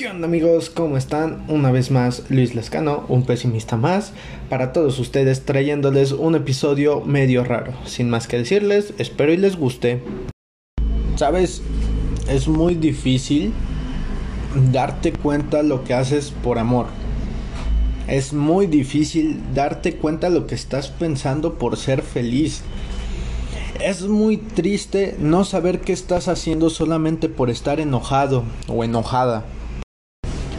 ¿Qué onda amigos? ¿Cómo están? Una vez más Luis Lescano, un pesimista más, para todos ustedes trayéndoles un episodio medio raro. Sin más que decirles, espero y les guste. Sabes, es muy difícil darte cuenta lo que haces por amor. Es muy difícil darte cuenta lo que estás pensando por ser feliz. Es muy triste no saber qué estás haciendo solamente por estar enojado o enojada.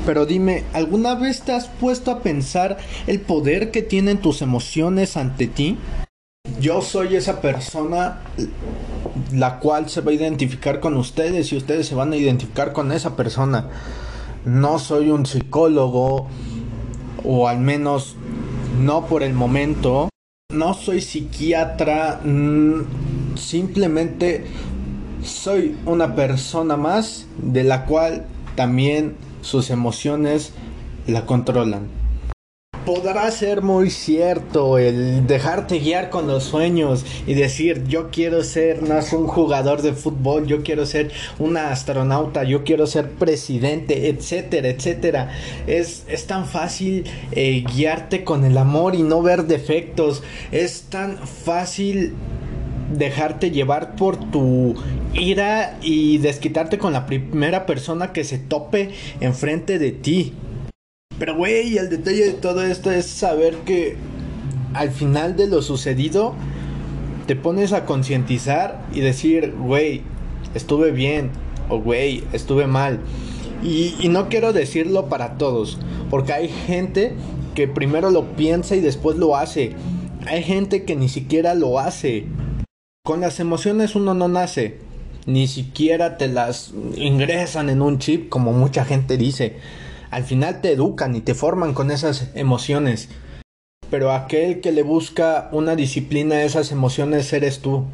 Pero dime, ¿alguna vez te has puesto a pensar el poder que tienen tus emociones ante ti? Yo soy esa persona la cual se va a identificar con ustedes y ustedes se van a identificar con esa persona. No soy un psicólogo o al menos no por el momento. No soy psiquiatra, mm, simplemente soy una persona más de la cual también sus emociones la controlan. Podrá ser muy cierto el dejarte guiar con los sueños y decir yo quiero ser no un jugador de fútbol, yo quiero ser una astronauta, yo quiero ser presidente, etcétera, etcétera. Es, es tan fácil eh, guiarte con el amor y no ver defectos. Es tan fácil dejarte llevar por tu ira y desquitarte con la primera persona que se tope enfrente de ti. Pero güey, el detalle de todo esto es saber que al final de lo sucedido te pones a concientizar y decir, güey, estuve bien o güey, estuve mal. Y, y no quiero decirlo para todos, porque hay gente que primero lo piensa y después lo hace. Hay gente que ni siquiera lo hace. Con las emociones uno no nace, ni siquiera te las ingresan en un chip como mucha gente dice. Al final te educan y te forman con esas emociones. Pero aquel que le busca una disciplina a esas emociones eres tú.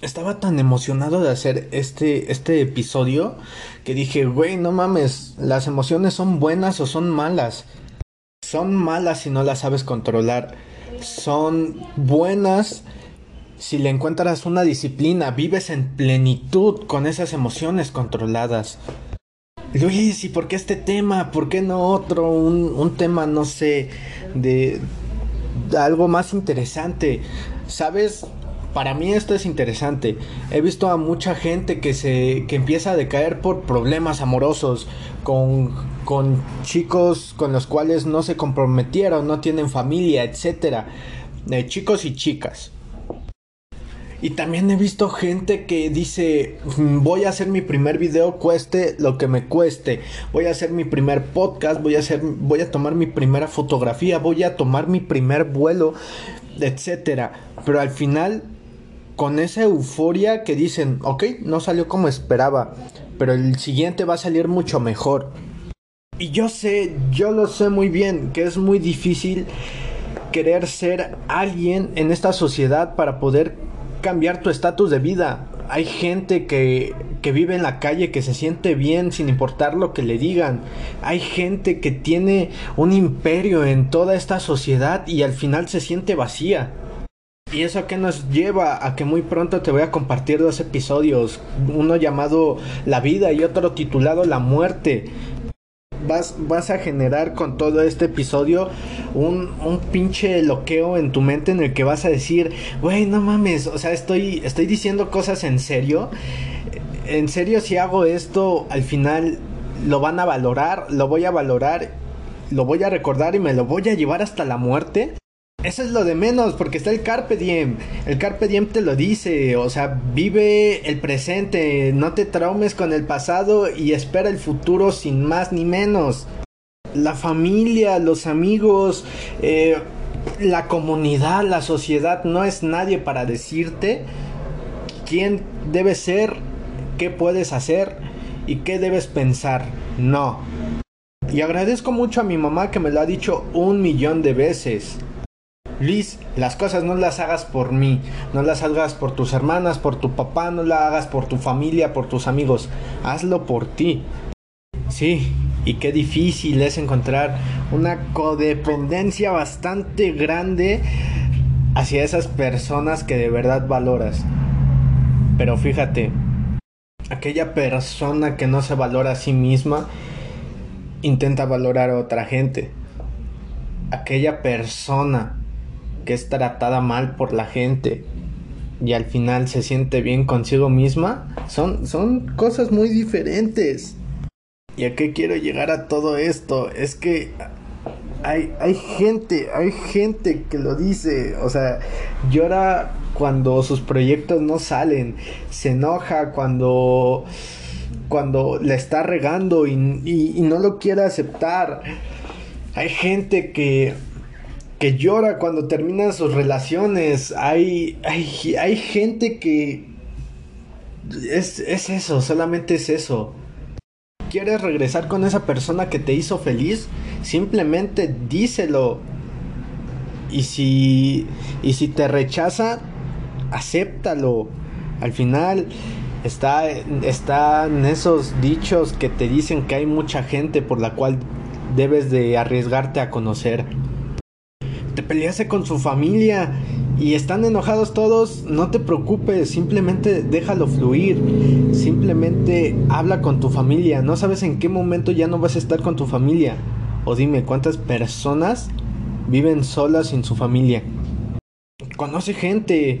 Estaba tan emocionado de hacer este, este episodio que dije, güey, no mames, las emociones son buenas o son malas. Son malas si no las sabes controlar. Son buenas si le encuentras una disciplina, vives en plenitud con esas emociones controladas. Luis, ¿y por qué este tema? ¿Por qué no otro? Un, un tema, no sé, de, algo más interesante. ¿Sabes? Para mí esto es interesante. He visto a mucha gente que se que empieza a decaer por problemas amorosos con con chicos con los cuales no se comprometieron, no tienen familia, etcétera. Eh, chicos y chicas. Y también he visto gente que dice, "Mm, voy a hacer mi primer video cueste lo que me cueste. Voy a hacer mi primer podcast, voy a hacer voy a tomar mi primera fotografía, voy a tomar mi primer vuelo, etcétera. Pero al final con esa euforia que dicen, ok, no salió como esperaba, pero el siguiente va a salir mucho mejor. Y yo sé, yo lo sé muy bien, que es muy difícil querer ser alguien en esta sociedad para poder cambiar tu estatus de vida. Hay gente que, que vive en la calle que se siente bien sin importar lo que le digan. Hay gente que tiene un imperio en toda esta sociedad y al final se siente vacía. Y eso que nos lleva a que muy pronto te voy a compartir dos episodios, uno llamado La vida y otro titulado La muerte. Vas, vas a generar con todo este episodio un, un pinche loqueo en tu mente en el que vas a decir, güey, no mames, o sea, estoy, estoy diciendo cosas en serio. En serio, si hago esto, al final lo van a valorar, lo voy a valorar, lo voy a recordar y me lo voy a llevar hasta la muerte. Eso es lo de menos, porque está el Carpe Diem. El Carpe Diem te lo dice, o sea, vive el presente, no te traumes con el pasado y espera el futuro sin más ni menos. La familia, los amigos, eh, la comunidad, la sociedad no es nadie para decirte quién debes ser, qué puedes hacer y qué debes pensar. No. Y agradezco mucho a mi mamá que me lo ha dicho un millón de veces. Liz, las cosas no las hagas por mí, no las hagas por tus hermanas, por tu papá, no las hagas por tu familia, por tus amigos, hazlo por ti. Sí, y qué difícil es encontrar una codependencia bastante grande hacia esas personas que de verdad valoras. Pero fíjate, aquella persona que no se valora a sí misma intenta valorar a otra gente. Aquella persona que es tratada mal por la gente y al final se siente bien consigo misma, son, son cosas muy diferentes. ¿Y a qué quiero llegar a todo esto? Es que hay, hay gente, hay gente que lo dice, o sea, llora cuando sus proyectos no salen, se enoja cuando cuando le está regando y, no lo quiere aceptar. Hay gente que, que llora cuando terminan sus relaciones. Hay, hay, hay gente que... Es, es eso, solamente es eso. ¿Quieres regresar con esa persona que te hizo feliz? Simplemente díselo. Y si, y si te rechaza, acéptalo. Al final está, están esos dichos que te dicen que hay mucha gente por la cual debes de arriesgarte a conocer. Te peleaste con su familia y están enojados todos, no te preocupes, simplemente déjalo fluir. Simplemente habla con tu familia. No sabes en qué momento ya no vas a estar con tu familia. O dime cuántas personas viven solas sin su familia. Conoce gente,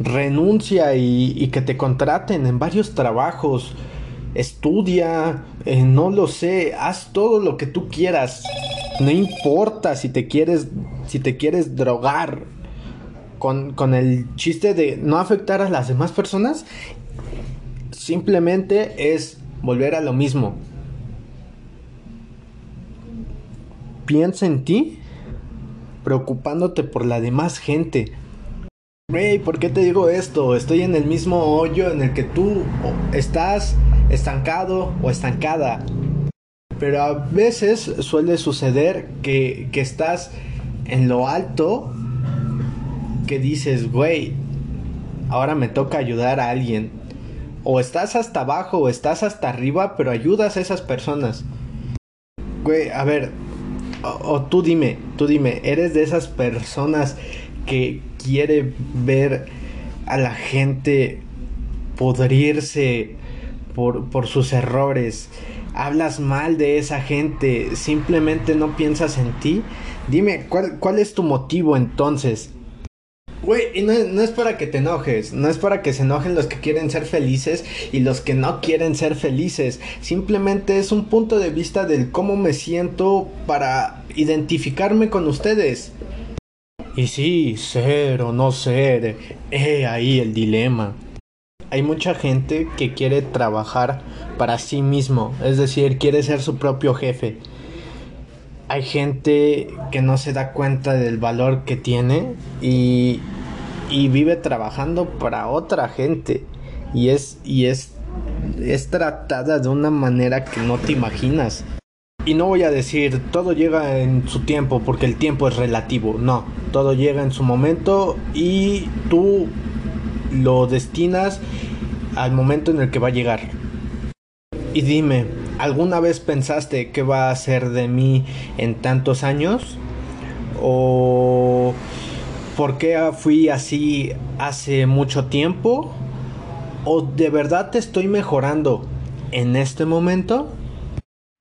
renuncia y, que te contraten en varios trabajos. Estudia, eh, no lo sé, haz todo lo que tú quieras. No importa si te quieres, si te quieres drogar con, con el chiste de no afectar a las demás personas. Simplemente es volver a lo mismo. Piensa en ti, preocupándote por la demás gente Hey, ¿por qué te digo esto? Estoy en el mismo hoyo en el que tú estás estancado o estancada. Pero a veces suele suceder que, que estás en lo alto que dices, güey, ahora me toca ayudar a alguien. O estás hasta abajo o estás hasta arriba, pero ayudas a esas personas. Güey, a ver, o, tú dime, tú dime, ¿eres de esas personas que quiere ver a la gente podrirse por, por sus errores, hablas mal de esa gente, simplemente no piensas en ti, dime, ¿cuál, cuál es tu motivo entonces? Güey, y no, no, es para que te enojes, no es para que se enojen los que quieren ser felices y los que no quieren ser felices. Simplemente es un punto de vista del cómo me siento para identificarme con ustedes. Y sí, ser o no ser, he ahí el dilema. Hay mucha gente que quiere trabajar para sí mismo, es decir, quiere ser su propio jefe. Hay gente que no se da cuenta del valor que tiene y, y vive trabajando para otra gente y es y es es tratada de una manera que no te imaginas. Y no voy a decir todo llega en su tiempo porque el tiempo es relativo, no, todo llega en su momento y tú lo destinas al momento en el que va a llegar. Y dime, ¿alguna vez pensaste qué va a ser de mí en tantos años? ¿O por qué fui así hace mucho tiempo? ¿O de verdad te estoy mejorando en este momento?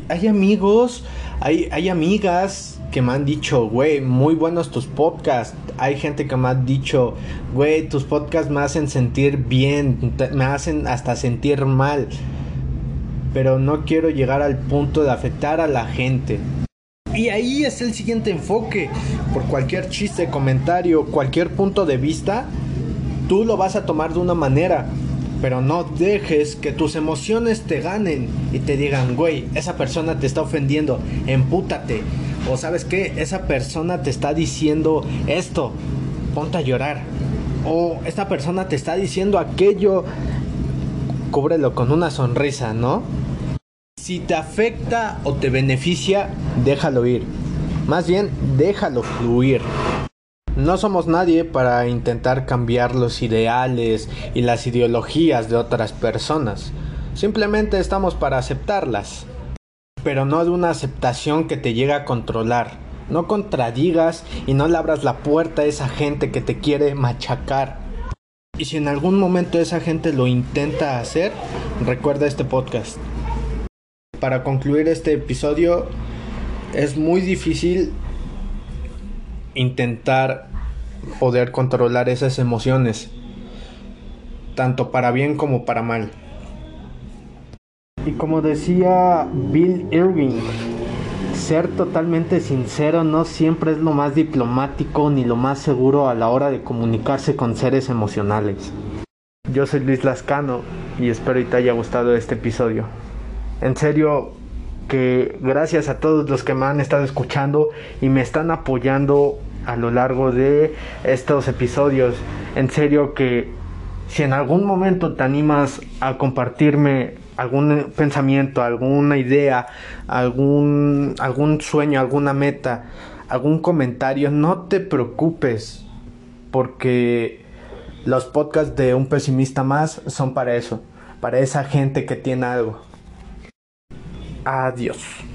hay amigos, hay, hay amigas que me han dicho, güey, muy buenos tus podcasts. Hay gente que me ha dicho, güey, tus podcasts me hacen sentir bien, me hacen hasta sentir mal. Pero no quiero llegar al punto de afectar a la gente. Y ahí es el siguiente enfoque. Por cualquier chiste, comentario, cualquier punto de vista, tú lo vas a tomar de una manera pero no dejes que tus emociones te ganen y te digan, güey, esa persona te está ofendiendo, empútate. O sabes qué, esa persona te está diciendo esto, ponte a llorar. O esta persona te está diciendo aquello, cúbrelo con una sonrisa, ¿no? Si te afecta o te beneficia, déjalo ir. Más bien, déjalo fluir. No somos nadie para intentar cambiar los ideales y las ideologías de otras personas. Simplemente estamos para aceptarlas. Pero no de una aceptación que te llega a controlar. No contradigas y no le abras la puerta a esa gente que te quiere machacar. Y si en algún momento esa gente lo intenta hacer, recuerda este podcast. Para concluir este episodio, es muy difícil intentar poder controlar esas emociones, tanto para bien como para mal. Y como decía Bill Irving, ser totalmente sincero no siempre es lo más diplomático ni lo más seguro a la hora de comunicarse con seres emocionales. Yo soy Luis Lascano y espero que te haya gustado este episodio. En serio, que gracias a todos los que me han estado escuchando y me están apoyando a lo largo de estos episodios. En serio que si en algún momento te animas a compartirme algún pensamiento, alguna idea, algún, algún sueño, alguna meta, algún comentario, no te preocupes porque los podcasts de un pesimista más son para eso, para esa gente que tiene algo. Adiós.